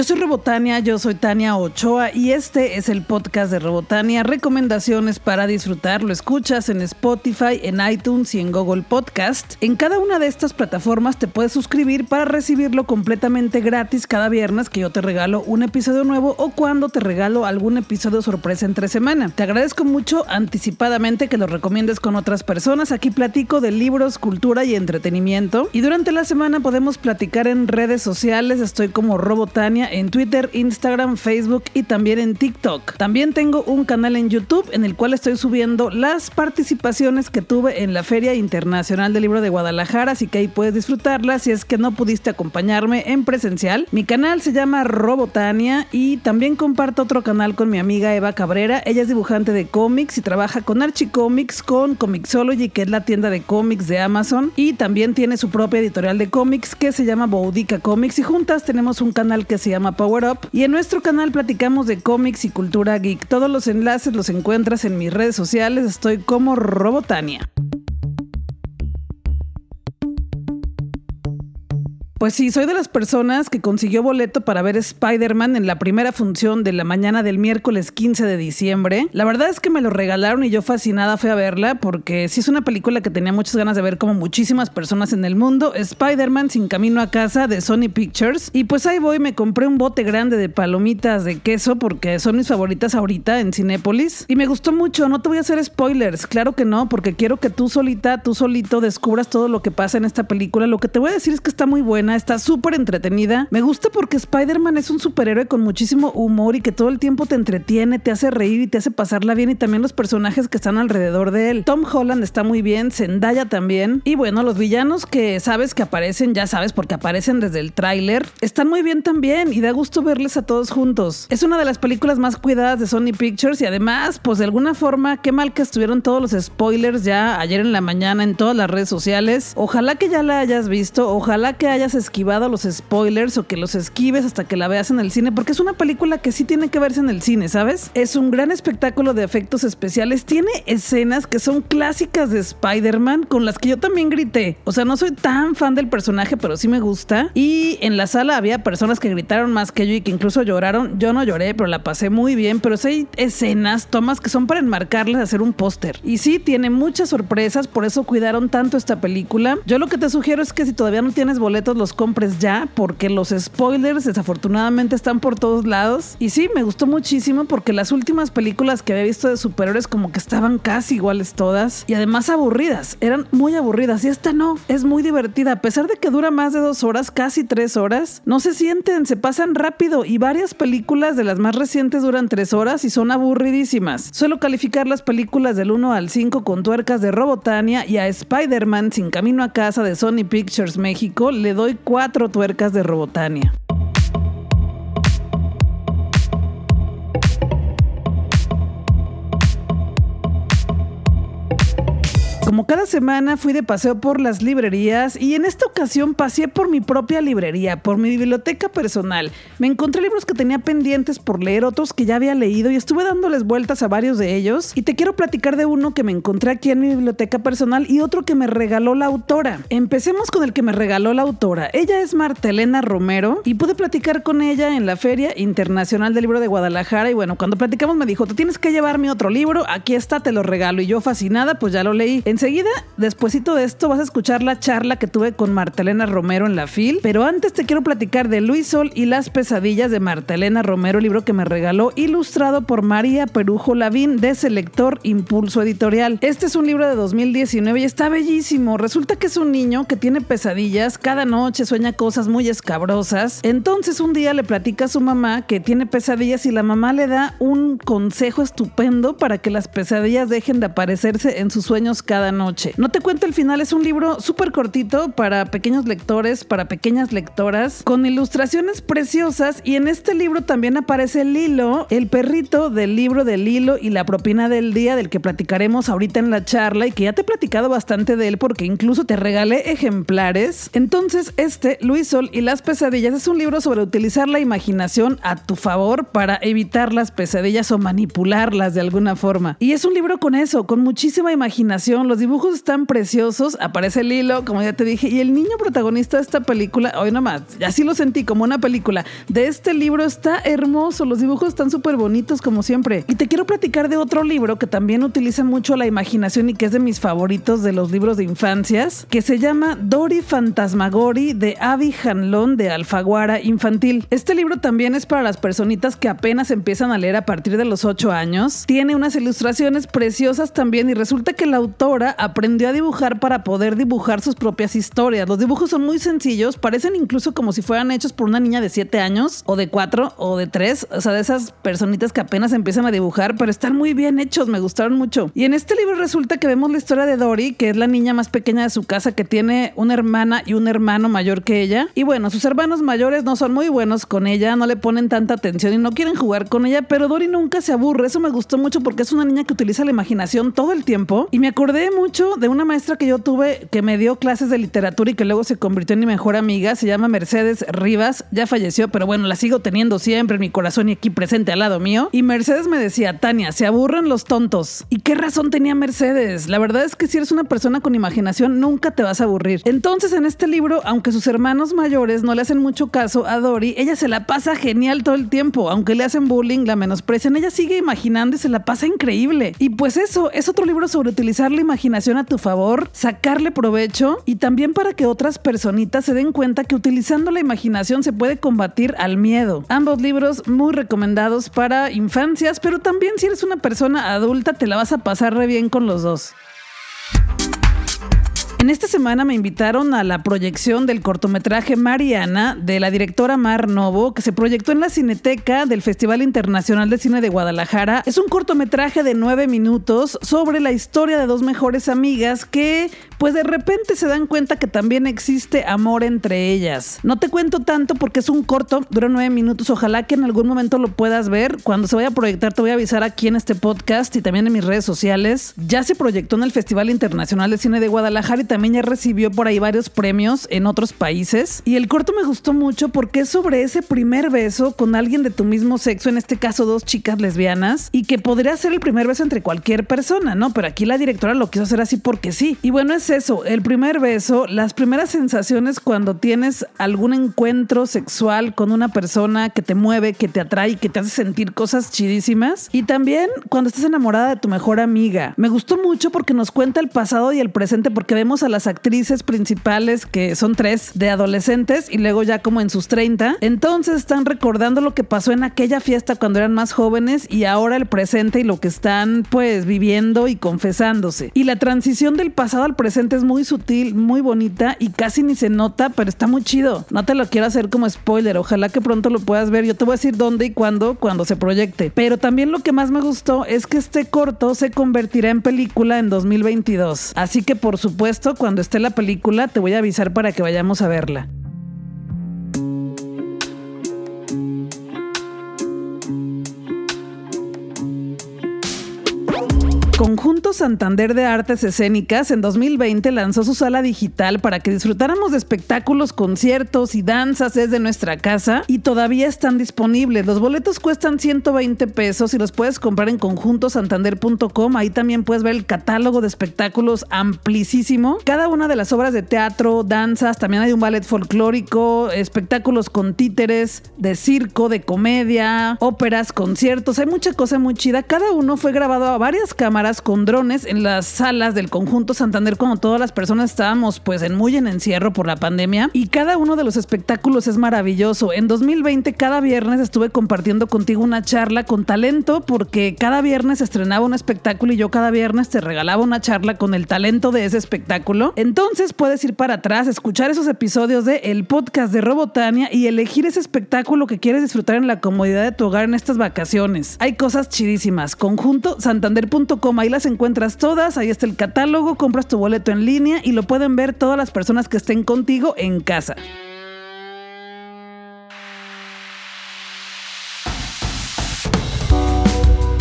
Yo soy Robotania, yo soy Tania Ochoa y este es el podcast de Robotania, recomendaciones para disfrutar. Lo escuchas en Spotify, en iTunes y en Google Podcast. En cada una de estas plataformas te puedes suscribir para recibirlo completamente gratis cada viernes que yo te regalo un episodio nuevo o cuando te regalo algún episodio sorpresa entre semana. Te agradezco mucho anticipadamente que lo recomiendes con otras personas. Aquí platico de libros, cultura y entretenimiento. Y durante la semana podemos platicar en redes sociales. Estoy como Robotania en Twitter, Instagram, Facebook y también en TikTok. También tengo un canal en YouTube en el cual estoy subiendo las participaciones que tuve en la Feria Internacional del Libro de Guadalajara, así que ahí puedes disfrutarlas si es que no pudiste acompañarme en presencial. Mi canal se llama Robotania y también comparto otro canal con mi amiga Eva Cabrera. Ella es dibujante de cómics y trabaja con Archie Comics, con Comixology, que es la tienda de cómics de Amazon, y también tiene su propia editorial de cómics que se llama Boudica Comics y juntas tenemos un canal que se llama Power Up y en nuestro canal platicamos de cómics y cultura geek. Todos los enlaces los encuentras en mis redes sociales, estoy como Robotania. Pues sí, soy de las personas que consiguió boleto para ver Spider-Man en la primera función de la mañana del miércoles 15 de diciembre. La verdad es que me lo regalaron y yo fascinada fui a verla porque sí es una película que tenía muchas ganas de ver como muchísimas personas en el mundo. Spider-Man sin camino a casa de Sony Pictures. Y pues ahí voy, me compré un bote grande de palomitas de queso porque son mis favoritas ahorita en Cinépolis. Y me gustó mucho, no te voy a hacer spoilers, claro que no, porque quiero que tú solita, tú solito descubras todo lo que pasa en esta película. Lo que te voy a decir es que está muy buena está súper entretenida. Me gusta porque Spider-Man es un superhéroe con muchísimo humor y que todo el tiempo te entretiene, te hace reír y te hace pasarla bien y también los personajes que están alrededor de él. Tom Holland está muy bien, Zendaya también. Y bueno, los villanos que sabes que aparecen, ya sabes porque aparecen desde el tráiler, están muy bien también y da gusto verles a todos juntos. Es una de las películas más cuidadas de Sony Pictures y además, pues de alguna forma, qué mal que estuvieron todos los spoilers ya ayer en la mañana en todas las redes sociales. Ojalá que ya la hayas visto, ojalá que hayas esquivado los spoilers o que los esquives hasta que la veas en el cine, porque es una película que sí tiene que verse en el cine, ¿sabes? Es un gran espectáculo de efectos especiales, tiene escenas que son clásicas de Spider-Man con las que yo también grité. O sea, no soy tan fan del personaje, pero sí me gusta. Y en la sala había personas que gritaron más que yo y que incluso lloraron. Yo no lloré, pero la pasé muy bien, pero sí hay escenas, tomas que son para enmarcarles, hacer un póster. Y sí, tiene muchas sorpresas, por eso cuidaron tanto esta película. Yo lo que te sugiero es que si todavía no tienes boletos, los compres ya, porque los spoilers desafortunadamente están por todos lados. Y sí, me gustó muchísimo porque las últimas películas que había visto de superhéroes como que estaban casi iguales todas y además aburridas, eran muy aburridas y esta no, es muy divertida, a pesar de que dura más de dos horas, casi tres horas, no se sienten, se pasan rápido y varias películas de las más recientes duran tres horas y son aburridísimas. Suelo calificar las películas del 1 al 5 con tuercas de Robotania y a Spider-Man sin camino a casa de Sony Pictures México le doy cuatro tuercas de Robotania. Como cada semana fui de paseo por las librerías y en esta ocasión pasé por mi propia librería, por mi biblioteca personal. Me encontré libros que tenía pendientes por leer, otros que ya había leído y estuve dándoles vueltas a varios de ellos. Y te quiero platicar de uno que me encontré aquí en mi biblioteca personal y otro que me regaló la autora. Empecemos con el que me regaló la autora. Ella es Martelena Romero y pude platicar con ella en la Feria Internacional del Libro de Guadalajara y bueno, cuando platicamos me dijo, tú tienes que llevarme otro libro, aquí está, te lo regalo y yo fascinada pues ya lo leí. Enseguida, despuesito de esto, vas a escuchar la charla que tuve con Martelena Romero en la FIL. Pero antes te quiero platicar de Luis Sol y las pesadillas de Martelena Romero, libro que me regaló, ilustrado por María Perujo Lavín de Selector Impulso Editorial. Este es un libro de 2019 y está bellísimo. Resulta que es un niño que tiene pesadillas, cada noche sueña cosas muy escabrosas. Entonces un día le platica a su mamá que tiene pesadillas y la mamá le da un consejo estupendo para que las pesadillas dejen de aparecerse en sus sueños cada noche. No te cuento el final, es un libro súper cortito para pequeños lectores, para pequeñas lectoras, con ilustraciones preciosas y en este libro también aparece Lilo, el perrito del libro de Lilo y la propina del día del que platicaremos ahorita en la charla y que ya te he platicado bastante de él porque incluso te regalé ejemplares. Entonces, este, Luis Sol y las pesadillas, es un libro sobre utilizar la imaginación a tu favor para evitar las pesadillas o manipularlas de alguna forma. Y es un libro con eso, con muchísima imaginación, los dibujos están preciosos, aparece Lilo, como ya te dije, y el niño protagonista de esta película, hoy nomás, así lo sentí como una película, de este libro está hermoso, los dibujos están súper bonitos como siempre. Y te quiero platicar de otro libro que también utiliza mucho la imaginación y que es de mis favoritos de los libros de infancias, que se llama Dory Fantasmagori de Avi Hanlon de Alfaguara Infantil. Este libro también es para las personitas que apenas empiezan a leer a partir de los 8 años. Tiene unas ilustraciones preciosas también y resulta que la aprendió a dibujar para poder dibujar sus propias historias. Los dibujos son muy sencillos, parecen incluso como si fueran hechos por una niña de 7 años o de 4 o de 3, o sea, de esas personitas que apenas empiezan a dibujar, pero están muy bien hechos, me gustaron mucho. Y en este libro resulta que vemos la historia de Dory, que es la niña más pequeña de su casa que tiene una hermana y un hermano mayor que ella. Y bueno, sus hermanos mayores no son muy buenos con ella, no le ponen tanta atención y no quieren jugar con ella, pero Dory nunca se aburre. Eso me gustó mucho porque es una niña que utiliza la imaginación todo el tiempo. Y me acordé mucho de una maestra que yo tuve que me dio clases de literatura y que luego se convirtió en mi mejor amiga. Se llama Mercedes Rivas. Ya falleció, pero bueno, la sigo teniendo siempre en mi corazón y aquí presente al lado mío. Y Mercedes me decía, Tania, se aburren los tontos. ¿Y qué razón tenía Mercedes? La verdad es que si eres una persona con imaginación, nunca te vas a aburrir. Entonces, en este libro, aunque sus hermanos mayores no le hacen mucho caso a Dory, ella se la pasa genial todo el tiempo. Aunque le hacen bullying, la menosprecian, ella sigue imaginando y se la pasa increíble. Y pues eso, es otro libro sobre utilizar la imaginación a tu favor, sacarle provecho y también para que otras personitas se den cuenta que utilizando la imaginación se puede combatir al miedo. Ambos libros muy recomendados para infancias, pero también si eres una persona adulta te la vas a pasar re bien con los dos. En esta semana me invitaron a la proyección del cortometraje Mariana de la directora Mar Novo, que se proyectó en la Cineteca del Festival Internacional de Cine de Guadalajara. Es un cortometraje de nueve minutos sobre la historia de dos mejores amigas que, pues de repente se dan cuenta que también existe amor entre ellas. No te cuento tanto porque es un corto, dura nueve minutos. Ojalá que en algún momento lo puedas ver. Cuando se vaya a proyectar, te voy a avisar aquí en este podcast y también en mis redes sociales. Ya se proyectó en el Festival Internacional de Cine de Guadalajara y también ya recibió por ahí varios premios en otros países. Y el corto me gustó mucho porque es sobre ese primer beso con alguien de tu mismo sexo, en este caso dos chicas lesbianas, y que podría ser el primer beso entre cualquier persona, ¿no? Pero aquí la directora lo quiso hacer así porque sí. Y bueno, es eso, el primer beso, las primeras sensaciones cuando tienes algún encuentro sexual con una persona que te mueve, que te atrae, que te hace sentir cosas chidísimas. Y también cuando estás enamorada de tu mejor amiga. Me gustó mucho porque nos cuenta el pasado y el presente porque vemos a las actrices principales, que son tres, de adolescentes y luego ya como en sus 30. Entonces están recordando lo que pasó en aquella fiesta cuando eran más jóvenes y ahora el presente y lo que están pues viviendo y confesándose. Y la transición del pasado al presente es muy sutil, muy bonita y casi ni se nota, pero está muy chido. No te lo quiero hacer como spoiler, ojalá que pronto lo puedas ver. Yo te voy a decir dónde y cuándo cuando se proyecte. Pero también lo que más me gustó es que este corto se convertirá en película en 2022. Así que por supuesto, cuando esté la película, te voy a avisar para que vayamos a verla. Conjunto Santander de Artes Escénicas en 2020 lanzó su sala digital para que disfrutáramos de espectáculos, conciertos y danzas desde nuestra casa y todavía están disponibles. Los boletos cuestan 120 pesos y los puedes comprar en conjuntosantander.com. Ahí también puedes ver el catálogo de espectáculos amplísimo. Cada una de las obras de teatro, danzas, también hay un ballet folclórico, espectáculos con títeres, de circo, de comedia, óperas, conciertos. Hay mucha cosa muy chida. Cada uno fue grabado a varias cámaras con drones en las salas del conjunto Santander cuando todas las personas estábamos pues en muy en encierro por la pandemia y cada uno de los espectáculos es maravilloso. En 2020 cada viernes estuve compartiendo contigo una charla con talento porque cada viernes estrenaba un espectáculo y yo cada viernes te regalaba una charla con el talento de ese espectáculo. Entonces puedes ir para atrás, escuchar esos episodios de el podcast de Robotania y elegir ese espectáculo que quieres disfrutar en la comodidad de tu hogar en estas vacaciones. Hay cosas chidísimas. Conjunto santander.com ahí las encuentras todas, ahí está el catálogo, compras tu boleto en línea y lo pueden ver todas las personas que estén contigo en casa.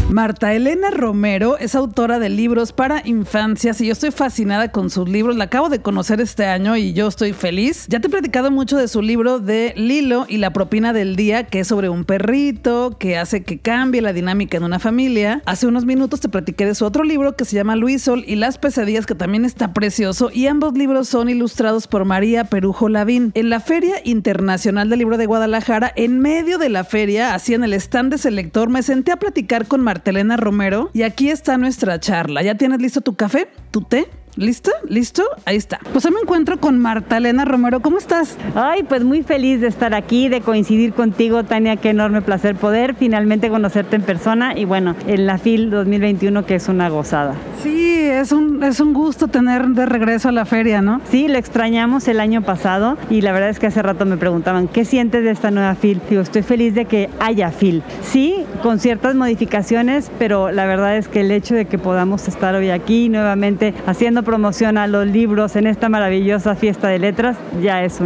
Marta Elena Romero es autora de libros para infancias y yo estoy fascinada con sus libros. La acabo de conocer este año y yo estoy feliz. Ya te he platicado mucho de su libro de Lilo y la propina del día, que es sobre un perrito que hace que cambie la dinámica en una familia. Hace unos minutos te platiqué de su otro libro que se llama Luis Sol y las pesadillas, que también está precioso. Y ambos libros son ilustrados por María Perujo Lavín. En la Feria Internacional del Libro de Guadalajara, en medio de la feria, así en el stand de selector, me senté a platicar con Marta Elena Romero y aquí está nuestra charla. ¿Ya tienes listo tu café? ¿Tu té? ¿Listo? ¿Listo? Ahí está. Pues hoy me encuentro con Marta Elena Romero. ¿Cómo estás? Ay, pues muy feliz de estar aquí, de coincidir contigo, Tania. Qué enorme placer poder finalmente conocerte en persona y bueno, en la FIL 2021 que es una gozada. Sí, es un, es un gusto tener de regreso a la feria, ¿no? Sí, lo extrañamos el año pasado y la verdad es que hace rato me preguntaban, ¿qué sientes de esta nueva FIL? Digo, estoy feliz de que haya FIL. Sí, con ciertas modificaciones, pero la verdad es que el hecho de que podamos estar hoy aquí nuevamente haciendo promoción a los libros en esta maravillosa fiesta de letras ya es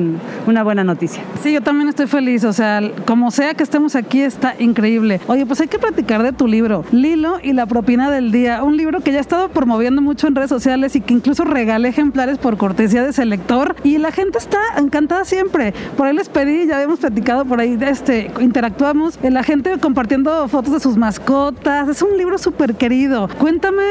una buena noticia. Sí, yo también estoy feliz, o sea, como sea que estemos aquí está increíble. Oye, pues hay que platicar de tu libro, Lilo y la propina del día, un libro que ya he estado promoviendo mucho en redes sociales y que incluso regalé ejemplares por cortesía de ese lector y la gente está encantada siempre. Por ahí les pedí, ya habíamos platicado por ahí, este, interactuamos, la gente compartiendo fotos de sus mascotas, es un libro súper querido. Cuéntame,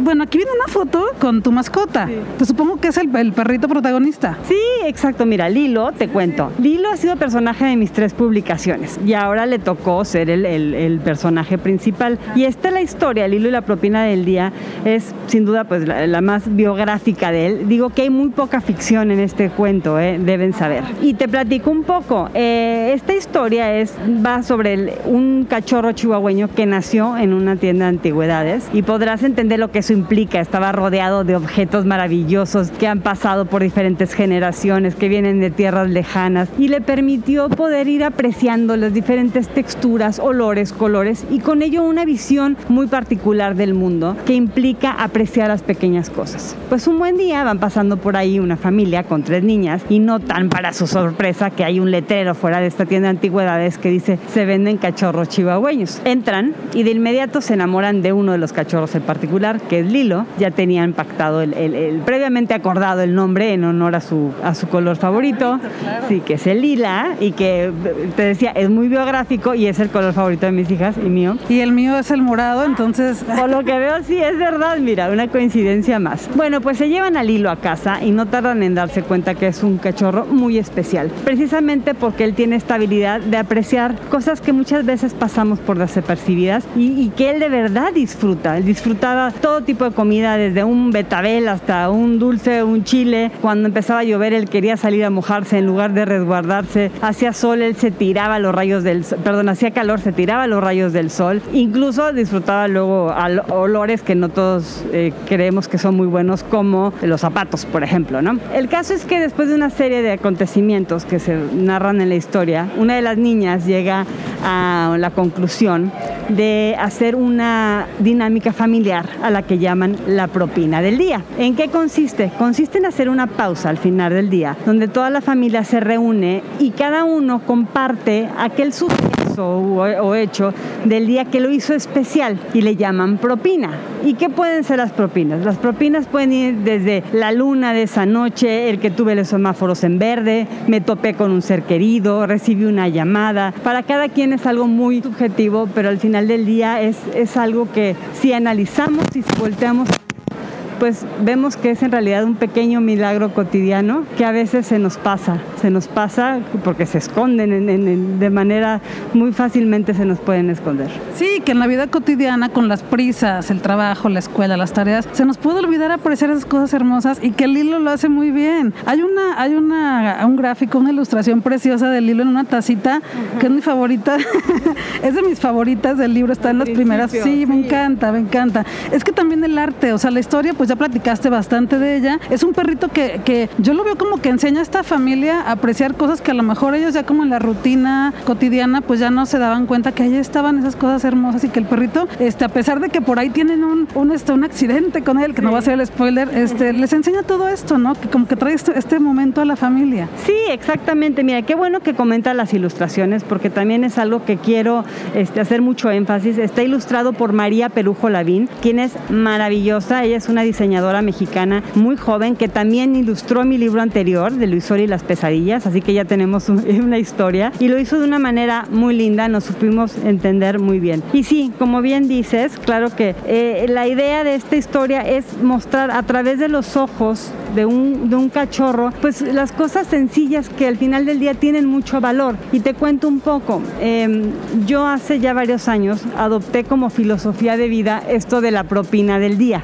bueno, aquí viene una foto con tu mascota te supongo que es el, perrito protagonista. Sí, exacto. Mira, Lilo, te cuento. Lilo ha sido personaje de mis tres publicaciones y ahora le tocó ser el, personaje principal. Y esta es la historia, Lilo y la propina del día, es sin duda pues la, más biográfica de él. Digo que hay muy poca ficción en este cuento, ¿eh? deben saber. Y te platico un poco. Eh, esta historia es, va sobre un cachorro chihuahueño que nació en una tienda de antigüedades y podrás entender lo que eso implica. Estaba rodeado de objetos maravillosos que han pasado por diferentes generaciones, que vienen de tierras lejanas y le permitió poder ir apreciando las diferentes texturas, olores, colores y con ello una visión muy particular del mundo que implica apreciar las pequeñas cosas. Pues un buen día van pasando por ahí una familia con tres niñas y notan para su sorpresa que hay un letrero fuera de esta tienda de antigüedades que dice se venden cachorros chihuahueños. Entran y de inmediato se enamoran de uno de los cachorros en particular, que es Lilo. Ya tenían pactado el el, previamente acordado el nombre en honor a su, a su color favorito, sí, que es el lila y que te decía, es muy biográfico y es el color favorito de mis hijas y mío. Y el mío es el morado, entonces... Por lo que veo, sí, es verdad, mira, una coincidencia más. Bueno, pues se llevan al hilo a casa y no tardan en darse cuenta que es un cachorro muy especial, precisamente porque él tiene esta habilidad de apreciar cosas que muchas veces pasamos por desapercibidas y, que él de verdad disfruta. Él disfrutaba todo tipo de comida, desde un betabel hasta un dulce, un chile. Cuando empezaba a llover, él quería salir a mojarse en lugar de resguardarse. Hacía sol, él se tiraba los rayos del sol, perdón, hacía calor, se tiraba los rayos del sol. Incluso disfrutaba luego olores que no todos eh, creemos que son muy buenos, como los zapatos, por ejemplo, ¿no? El caso es que después de una serie de acontecimientos que se narran en la historia, una de las niñas llega a la conclusión de hacer una dinámica familiar a la que llaman la propina del día. ¿En qué consiste? Consiste en hacer una pausa al final del día, donde toda la familia se reúne y cada uno comparte aquel suceso o, hecho del día que lo hizo especial y le llaman propina. ¿Y qué pueden ser las propinas? Las propinas pueden ir desde la luna de esa noche, el que tuve los semáforos en verde, me topé con un ser querido, recibí una llamada. Para cada quien es algo muy subjetivo, pero al final del día es, es algo que si analizamos y si volteamos pues vemos que es en realidad un pequeño milagro cotidiano que a veces se nos pasa, se nos pasa porque se esconden de manera muy fácilmente se nos pueden esconder. Sí, que en la vida cotidiana con las prisas, el trabajo, la escuela, las tareas, se nos puede olvidar apreciar esas cosas hermosas y que el hilo lo hace muy bien. Hay una hay una un gráfico, una ilustración preciosa del hilo en una tacita que es mi favorita. es de mis favoritas del libro, está en las primeras. Sí, me encanta, me encanta. Es que también el arte, o sea, la historia pues pues ya platicaste bastante de ella. Es un perrito que, que yo lo veo como que enseña a esta familia a apreciar cosas que a lo mejor ellos ya como en la rutina cotidiana pues ya no se daban cuenta que ahí estaban esas cosas hermosas y que el perrito, este, a pesar de que por ahí tienen un, un, este, un accidente con él, que no va a ser el spoiler, este, les enseña todo esto, ¿no? Que como que trae este, este momento a la familia. Sí, exactamente. Mira, qué bueno que comenta las ilustraciones porque también es algo que quiero este, hacer mucho énfasis. Está ilustrado por María Perujo Lavín, quien es maravillosa. Ella es una diseñadora mexicana muy joven que también ilustró mi libro anterior de Luis y las pesadillas, así que ya tenemos una historia y lo hizo de una manera muy linda, nos supimos entender muy bien. Y sí, como bien dices, claro que eh, la idea de esta historia es mostrar a través de los ojos de un, de un cachorro, pues las cosas sencillas que al final del día tienen mucho valor. Y te cuento un poco, em, yo hace ya varios años adopté como filosofía de vida esto de la propina del día,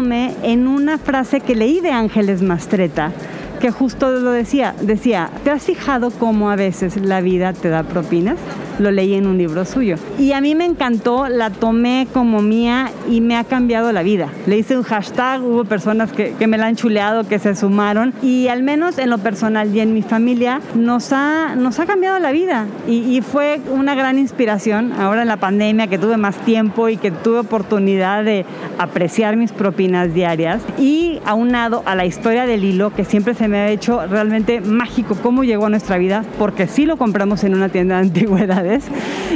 en una frase que leí de Ángeles Mastreta que justo lo decía, decía, ¿te has fijado cómo a veces la vida te da propinas? Lo leí en un libro suyo. Y a mí me encantó, la tomé como mía y me ha cambiado la vida. Le hice un hashtag, hubo personas que, que me la han chuleado, que se sumaron y al menos en lo personal y en mi familia nos ha, nos ha cambiado la vida. Y, y fue una gran inspiración ahora en la pandemia que tuve más tiempo y que tuve oportunidad de apreciar mis propinas diarias y aunado a la historia del hilo que siempre se me ha hecho realmente mágico cómo llegó a nuestra vida porque sí lo compramos en una tienda de antigüedades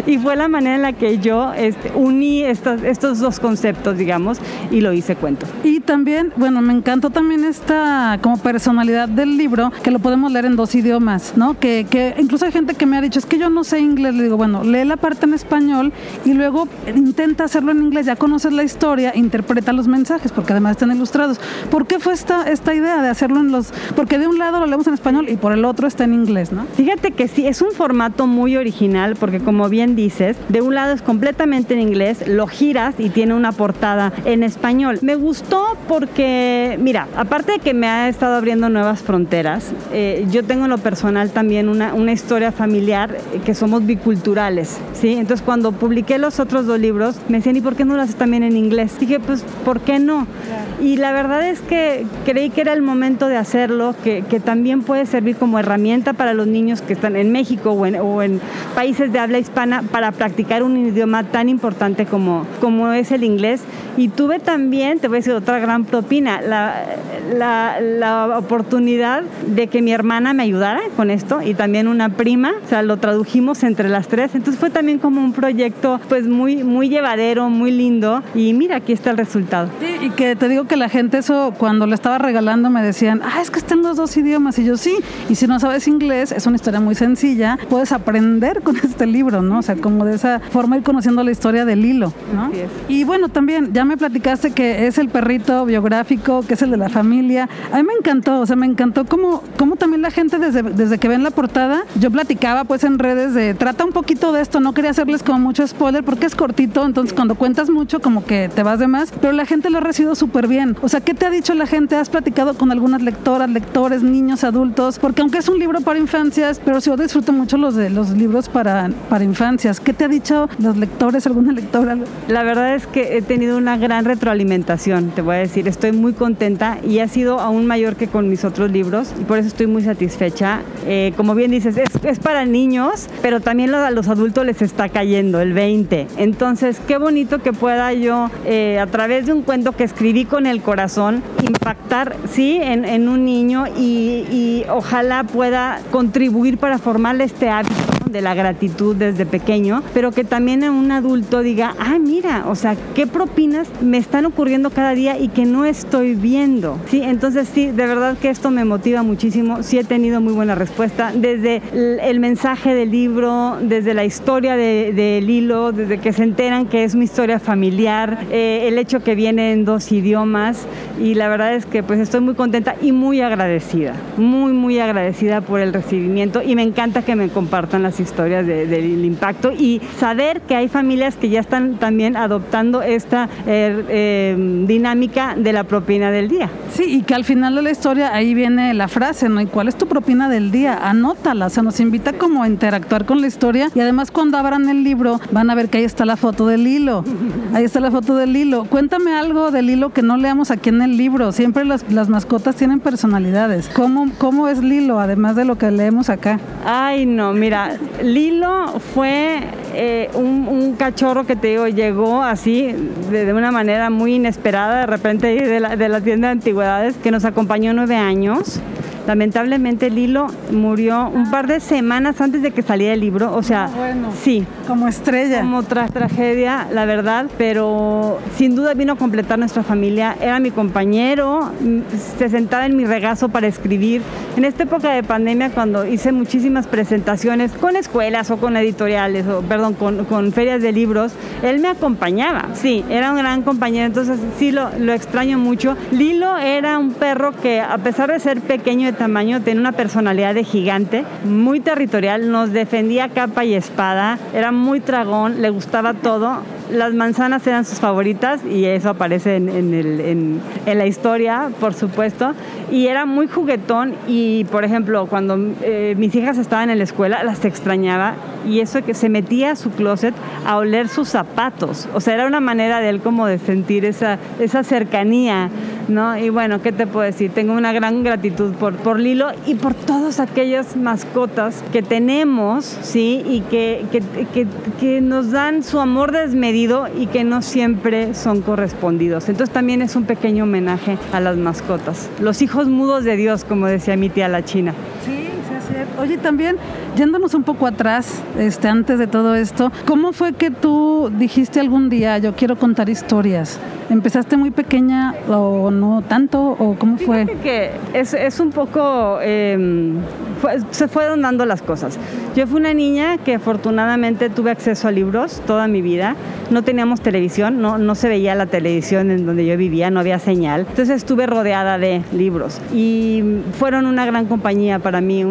y fue la manera en la que yo este, uní estos, estos dos conceptos, digamos, y lo hice cuento. Y también, bueno, me encantó también esta como personalidad del libro, que lo podemos leer en dos idiomas, ¿no? Que, que incluso hay gente que me ha dicho, es que yo no sé inglés, le digo, bueno, lee la parte en español y luego intenta hacerlo en inglés, ya conoces la historia, interpreta los mensajes, porque además están ilustrados. ¿Por qué fue esta, esta idea de hacerlo en los... Porque de un lado lo leemos en español y por el otro está en inglés, ¿no? Fíjate que sí, es un formato muy original porque como bien dices, de un lado es completamente en inglés, lo giras y tiene una portada en español. Me gustó porque, mira, aparte de que me ha estado abriendo nuevas fronteras, eh, yo tengo en lo personal también una, una historia familiar que somos biculturales, ¿sí? Entonces cuando publiqué los otros dos libros, me decían, ¿y por qué no lo haces también en inglés? Dije, pues, ¿por qué no? Y la verdad es que creí que era el momento de hacerlo, que, que también puede servir como herramienta para los niños que están en México o en, o en países de habla hispana para practicar un idioma tan importante como, como es el inglés. Y tuve también, te voy a decir otra gran propina, la, la, oportunidad de que mi hermana me ayudara con esto y también una prima, o sea, lo tradujimos entre las tres. Entonces fue también como un proyecto pues muy, muy llevadero, muy lindo. Y mira, aquí está el resultado. Y que te digo que la gente eso cuando lo estaba regalando me decían, ah, es que están los dos idiomas. Y yo sí, y si no sabes inglés, es una historia muy sencilla, puedes aprender con este libro, ¿no? O sea, como de esa forma ir conociendo la historia del hilo, ¿no? Y bueno, también ya me platicaste que es el perrito biográfico, que es el de la familia. A mí me encantó, o sea, me encantó cómo, cómo también la gente desde, desde que ven la portada, yo platicaba pues en redes de, trata un poquito de esto, no quería hacerles como mucho spoiler porque es cortito, entonces cuando cuentas mucho como que te vas de más, pero la gente lo ha recibido súper bien. O sea, ¿qué te ha dicho la gente? ¿Has platicado con algunas lectoras, lectores, niños, adultos? Porque aunque es un libro para infancias, pero yo disfruto mucho los de los libros para, para infancias. ¿Qué te ha dicho los lectores, alguna lectora? La verdad es que he tenido una gran retroalimentación, te voy a decir, estoy muy contenta y ha sido aún mayor que con mis otros libros y por eso estoy muy satisfecha. Eh, como bien dices, es, para niños, pero también a los adultos les está cayendo el 20. Entonces, qué bonito que pueda yo, eh, a través de un cuento que escribí con el corazón, impactar, sí, en, en un niño y, y ojalá pueda contribuir para formarle este hábito de la gratitud desde pequeño, pero que también un adulto diga, ah, mira, o sea, qué propinas me están ocurriendo cada día y que no estoy viendo. Sí, entonces sí, de verdad que esto me motiva muchísimo. Sí he tenido muy buena respuesta desde el mensaje del libro, desde la historia del de, de hilo, desde que se enteran que es mi historia familiar, eh, el hecho que viene en dos idiomas y la verdad es que pues estoy muy contenta y muy agradecida, muy, muy agradecida por el recibimiento y me encanta que me compartan las historias del impacto y saber que hay familias que ya están también adoptando esta er, em, dinámica de la propina del día. Sí, y que al final de la historia ahí viene la frase, ¿no? ¿Y cuál es tu propina del día? Anótala, o sea, nos invita como a interactuar con la historia y además cuando abran el libro van a ver que ahí está la foto del hilo. Ahí está la foto del hilo. Cuéntame algo del hilo que no leamos aquí en el libro. Siempre las, las mascotas tienen personalidades. ¿Cómo, ¿Cómo es Lilo, además de lo que leemos acá? Ay, no, mira, Lilo fue eh, un, cachorro que te digo, llegó así, de, una manera muy inesperada, de repente de la, de la tienda de antigüedades, que nos acompañó nueve años. Lamentablemente Lilo murió un par de semanas antes de que saliera el libro, o sea, ah, sí. Como estrella. Como otra tragedia, la verdad, pero sin duda vino a completar nuestra familia. Era mi compañero, mm, se sentaba en mi regazo para escribir. En esta época de pandemia, cuando hice muchísimas presentaciones con escuelas o con editoriales, o perdón, con, con ferias de libros, él me acompañaba. Sí, era un gran compañero, entonces sí lo, lo extraño mucho. Lilo era un perro que, a pesar de ser pequeño tamaño, tenía una personalidad de gigante, muy territorial, nos defendía capa y espada, era muy tragón, le gustaba todo. Las manzanas eran sus favoritas y eso aparece en, en, la historia, por supuesto. Y era muy juguetón y, por ejemplo, cuando eh, mis hijas estaban en la escuela, las extrañaba y eso que se metía a su closet a oler sus zapatos. O sea, era una manera de él como de sentir esa, esa cercanía, ¿no? Y bueno, ¿qué te puedo decir? Tengo una gran gratitud por, por Lilo y por todas aquellas mascotas que tenemos, ¿sí? Y que, que, que, que nos dan su amor desmedido y que no siempre son correspondidos. Entonces también es un pequeño homenaje a las mascotas. Los hijos mudos de Dios, como decía mi tía la China. Sí, Oye, también, yéndonos un poco atrás, este, antes de todo esto, ¿cómo fue que tú dijiste algún día, yo quiero contar historias? ¿Empezaste muy pequeña o no tanto? ¿O cómo fue? que es, un poco... Se fueron dando las cosas. Yo fui una niña que afortunadamente tuve acceso a libros toda mi vida. No teníamos televisión, no, no se veía la televisión en donde yo vivía, no había señal. Entonces estuve rodeada de libros y fueron una gran compañía para mí,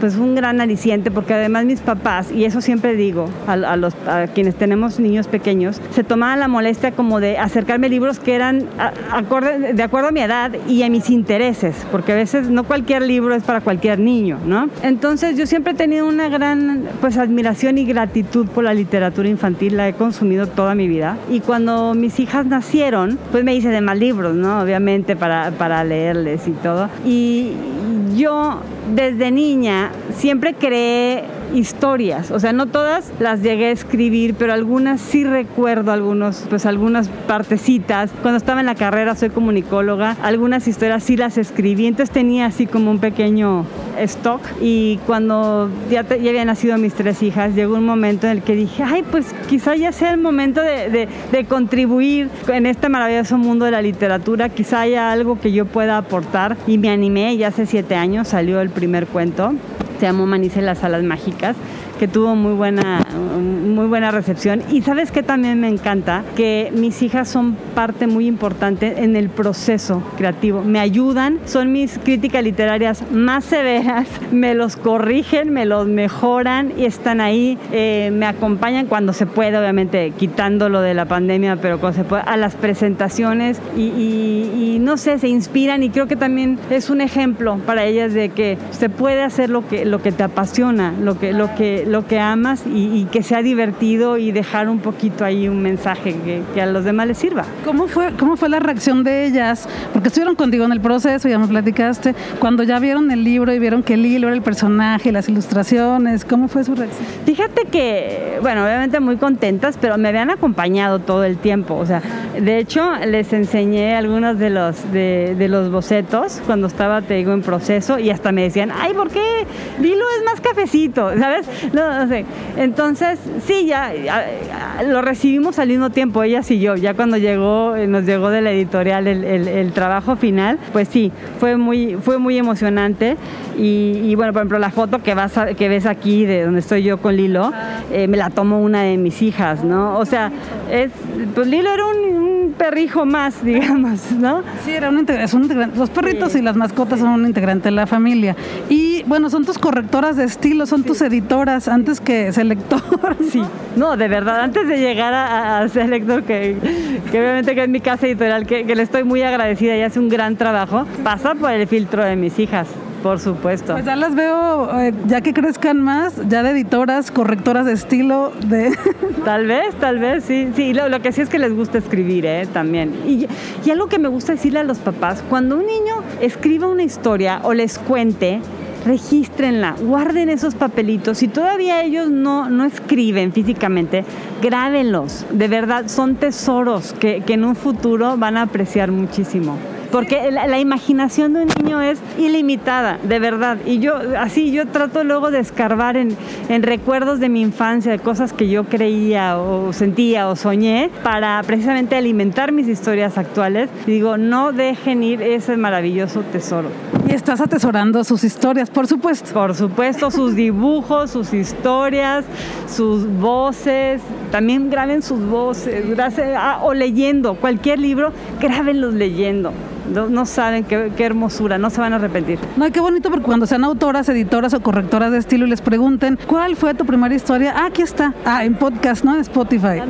pues un gran aliciente porque además mis papás, y eso siempre digo a, los, a quienes tenemos niños pequeños, se tomaban la molestia como de acercarme libros que eran acorde, de acuerdo a mi edad y a mis intereses, porque a veces no cualquier libro es para cualquier niño, ¿no? Entonces yo siempre he tenido una gran pues admiración y gratitud por la literatura infantil, la he consumido toda mi vida y cuando mis hijas nacieron, pues me hice de más libros, ¿no? Obviamente para, para leerles y todo. Y yo desde niña siempre creé historias, o sea, no todas las llegué a escribir, pero algunas sí recuerdo algunos, pues algunas partecitas. Cuando estaba en la carrera soy comunicóloga, algunas historias sí las escribí, entonces tenía así como un pequeño stock y cuando ya, ya habían nacido mis tres hijas, llegó un momento en el que dije, ay, pues quizá ya sea el momento de, de contribuir en este maravilloso mundo de la literatura, quizá haya algo que yo pueda aportar y me animé, ya hace siete años salió el primer cuento se llamó Manice las Alas Mágicas que tuvo muy buena, muy buena recepción. Y sabes que también me encanta que mis hijas son parte muy importante en el proceso creativo. Me ayudan, son mis críticas literarias más severas, me los corrigen, me los mejoran y están ahí, eh, me acompañan cuando se puede, obviamente quitando lo de la pandemia, pero cuando se puede, a las presentaciones y, no sé, se inspiran y creo que también es un ejemplo para ellas de que se puede hacer lo que, lo que te apasiona, lo que, lo que, lo que amas y, que sea divertido y dejar un poquito ahí un mensaje que, a los demás les sirva. ¿Cómo fue, ¿Cómo fue la reacción de ellas? Porque estuvieron contigo en el proceso, ya me platicaste, cuando ya vieron el libro y vieron que el hilo era el personaje, las ilustraciones, ¿cómo fue su reacción? Fíjate que, bueno, obviamente muy contentas, pero me habían acompañado todo el tiempo, o sea, de hecho les enseñé algunos de los, de, los bocetos cuando estaba, te digo, en proceso y hasta me decían, ay, ¿por qué? Lilo es más cafecito, ¿sabes? No, sé. Entonces, sí, ya, lo recibimos al mismo tiempo, ellas y yo. Ya cuando llegó, eh, nos llegó de la editorial el, trabajo final, pues sí, fue muy, fue muy emocionante. Y, bueno, por ejemplo, la foto que, vas que ves aquí de donde estoy yo con Lilo, eh, me la tomó una de mis hijas, ¿no? O sea, es, pues Lilo era un, perrijo más, digamos, ¿no? Sí, era un, es un integrante. Los perritos y las mascotas son un integrante de la familia. Y bueno, son tus correctoras de estilo, son tus editoras antes que ser lector. Sí, no, de verdad, antes de llegar a, ser lector, que, obviamente que es mi casa editorial, que, que le estoy muy agradecida y hace un gran trabajo, pasa por el filtro de mis hijas. Por supuesto. Pues ya las veo, eh, ya que crezcan más, ya de editoras, correctoras de estilo, de... Tal vez, tal vez, sí. Sí, lo, lo que sí es que les gusta escribir, ¿eh? También. Y, y algo que me gusta decirle a los papás, cuando un niño escriba una historia o les cuente, regístrenla, guarden esos papelitos. Si todavía ellos no, no escriben físicamente, grábenlos. De verdad, son tesoros que, que en un futuro van a apreciar muchísimo porque la, imaginación de un niño es ilimitada, de verdad. Y yo, así, yo trato luego de escarbar en, en recuerdos de mi infancia, de cosas que yo creía o sentía o soñé, para precisamente alimentar mis historias actuales. Y digo, no dejen ir ese maravilloso tesoro. Y estás atesorando sus historias, por supuesto. Por supuesto, sus dibujos, sus historias, sus voces. También graben sus voces, ah, o leyendo cualquier libro, grábenlos leyendo. No, saben qué, hermosura, no se van a arrepentir. No, qué bonito porque cuando sean autoras, editoras o correctoras de estilo y les pregunten, ¿cuál fue tu primera historia? Ah, aquí está. Ah, en podcast, ¿no? En Spotify.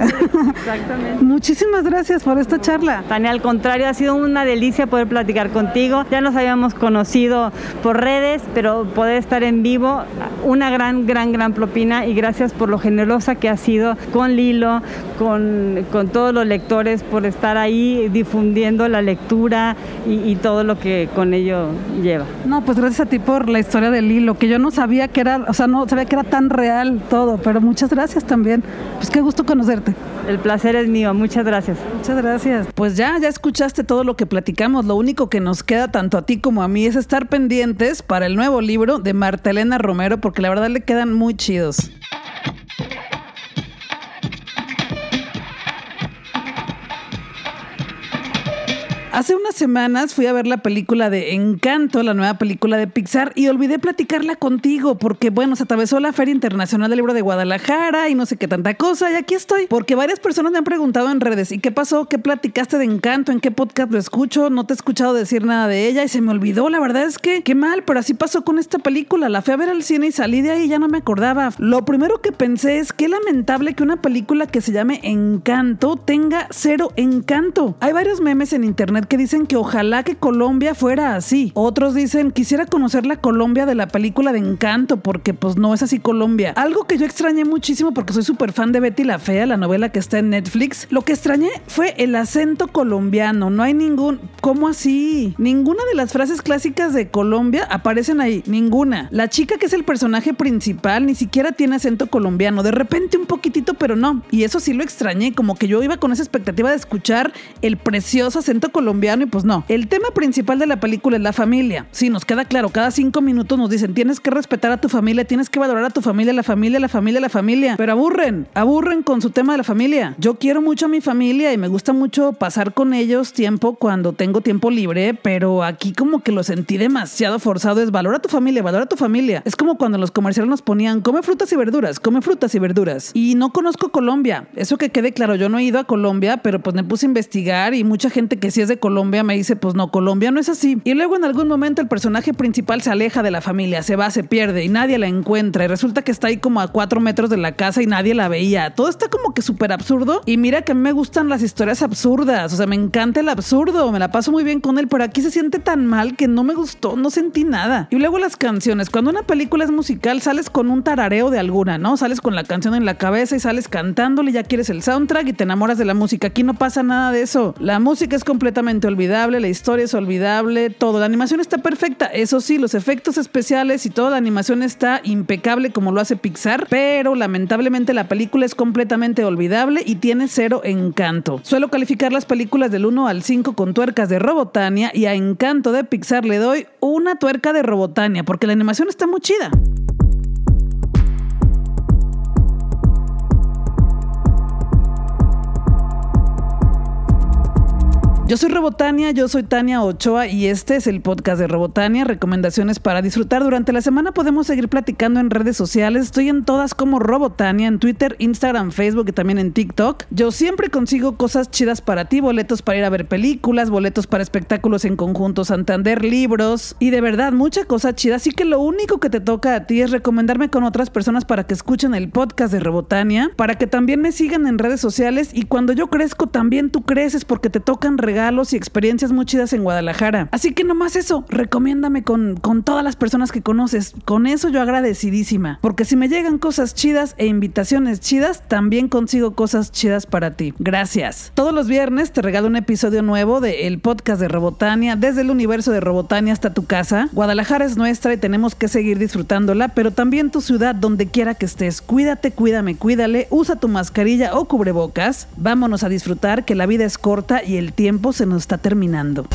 Exactamente. Muchísimas gracias por esta charla. Tania, al contrario, ha sido una delicia poder platicar contigo. Ya nos habíamos conocido por redes, pero poder estar en vivo, una gran, gran, gran propina y gracias por lo generosa que ha sido con Lilo, con, con todos los lectores, por estar ahí difundiendo la lectura, y, todo lo que con ello lleva. No, pues gracias a ti por la historia del hilo, que yo no sabía que era, o sea, no sabía que era tan real todo, pero muchas gracias también. Pues qué gusto conocerte. El placer es mío, muchas gracias. Muchas gracias. Pues ya, ya escuchaste todo lo que platicamos. Lo único que nos queda tanto a ti como a mí es estar pendientes para el nuevo libro de Marta Elena Romero, porque la verdad le quedan muy chidos. Hace unas semanas fui a ver la película de Encanto, la nueva película de Pixar, y olvidé platicarla contigo porque, bueno, se atravesó la Feria Internacional del Libro de Guadalajara y no sé qué tanta cosa, y aquí estoy. Porque varias personas me han preguntado en redes, ¿y qué pasó? ¿Qué platicaste de Encanto? ¿En qué podcast lo escucho? No te he escuchado decir nada de ella y se me olvidó, la verdad es que, qué mal, pero así pasó con esta película. La fui a ver al cine y salí de ahí y ya no me acordaba. Lo primero que pensé es qué lamentable que una película que se llame Encanto tenga cero encanto. Hay varios memes en internet que dicen que ojalá que Colombia fuera así. Otros dicen, quisiera conocer la Colombia de la película de Encanto, porque pues no es así Colombia. Algo que yo extrañé muchísimo porque soy súper fan de Betty la Fea, la novela que está en Netflix. Lo que extrañé fue el acento colombiano. No hay ningún... ¿Cómo así? Ninguna de las frases clásicas de Colombia aparecen ahí. Ninguna. La chica que es el personaje principal ni siquiera tiene acento colombiano. De repente un poquitito, pero no. Y eso sí lo extrañé. Como que yo iba con esa expectativa de escuchar el precioso acento colombiano y pues no. El tema principal de la película es la familia. Sí, nos queda claro, cada cinco minutos nos dicen tienes que respetar a tu familia, tienes que valorar a tu familia, la familia, la familia, la familia. Pero aburren, aburren con su tema de la familia. Yo quiero mucho a mi familia y me gusta mucho pasar con ellos tiempo cuando tengo tiempo libre, pero aquí como que lo sentí demasiado forzado. Es valora a tu familia, valora a tu familia. Es como cuando los comerciales nos ponían come frutas y verduras, come frutas y verduras. Y no conozco Colombia. Eso que quede claro, yo no he ido a Colombia, pero pues me puse a investigar y mucha gente que sí es de Colombia me dice, pues no, Colombia no es así. Y luego en algún momento el personaje principal se aleja de la familia, se va, se pierde y nadie la encuentra. Y resulta que está ahí como a cuatro metros de la casa y nadie la veía. Todo está como que súper absurdo. Y mira que me gustan las historias absurdas. O sea, me encanta el absurdo. Me la paso muy bien con él, pero aquí se siente tan mal que no me gustó, no sentí nada. Y luego las canciones. Cuando una película es musical, sales con un tarareo de alguna, ¿no? Sales con la canción en la cabeza y sales cantándole, ya quieres el soundtrack y te enamoras de la música. Aquí no pasa nada de eso. La música es completamente olvidable, la historia es olvidable, todo. La animación está perfecta, eso sí, los efectos especiales y toda la animación está impecable como lo hace Pixar, pero lamentablemente la película es completamente olvidable y tiene cero encanto. Suelo calificar las películas del 1 al 5 con tuercas de Robotania y a Encanto de Pixar le doy una tuerca de Robotania porque la animación está muy chida. Yo soy Robotania, yo soy Tania Ochoa y este es el podcast de Robotania, recomendaciones para disfrutar durante la semana. Podemos seguir platicando en redes sociales, estoy en todas como Robotania, en Twitter, Instagram, Facebook y también en TikTok. Yo siempre consigo cosas chidas para ti, boletos para ir a ver películas, boletos para espectáculos en conjunto Santander, libros y de verdad mucha cosa chida. Así que lo único que te toca a ti es recomendarme con otras personas para que escuchen el podcast de Robotania, para que también me sigan en redes sociales y cuando yo crezco también tú creces porque te tocan regalos regalos y experiencias muy chidas en Guadalajara. Así que nomás eso, recomiéndame con, con todas las personas que conoces. Con eso yo agradecidísima. Porque si me llegan cosas chidas e invitaciones chidas, también consigo cosas chidas para ti. Gracias. Todos los viernes te regalo un episodio nuevo del podcast de Robotania, desde el universo de Robotania hasta tu casa. Guadalajara es nuestra y tenemos que seguir disfrutándola, pero también tu ciudad, donde quiera que estés. Cuídate, cuídame, cuídale, usa tu mascarilla o cubrebocas. Vámonos a disfrutar que la vida es corta y el se nos está terminando.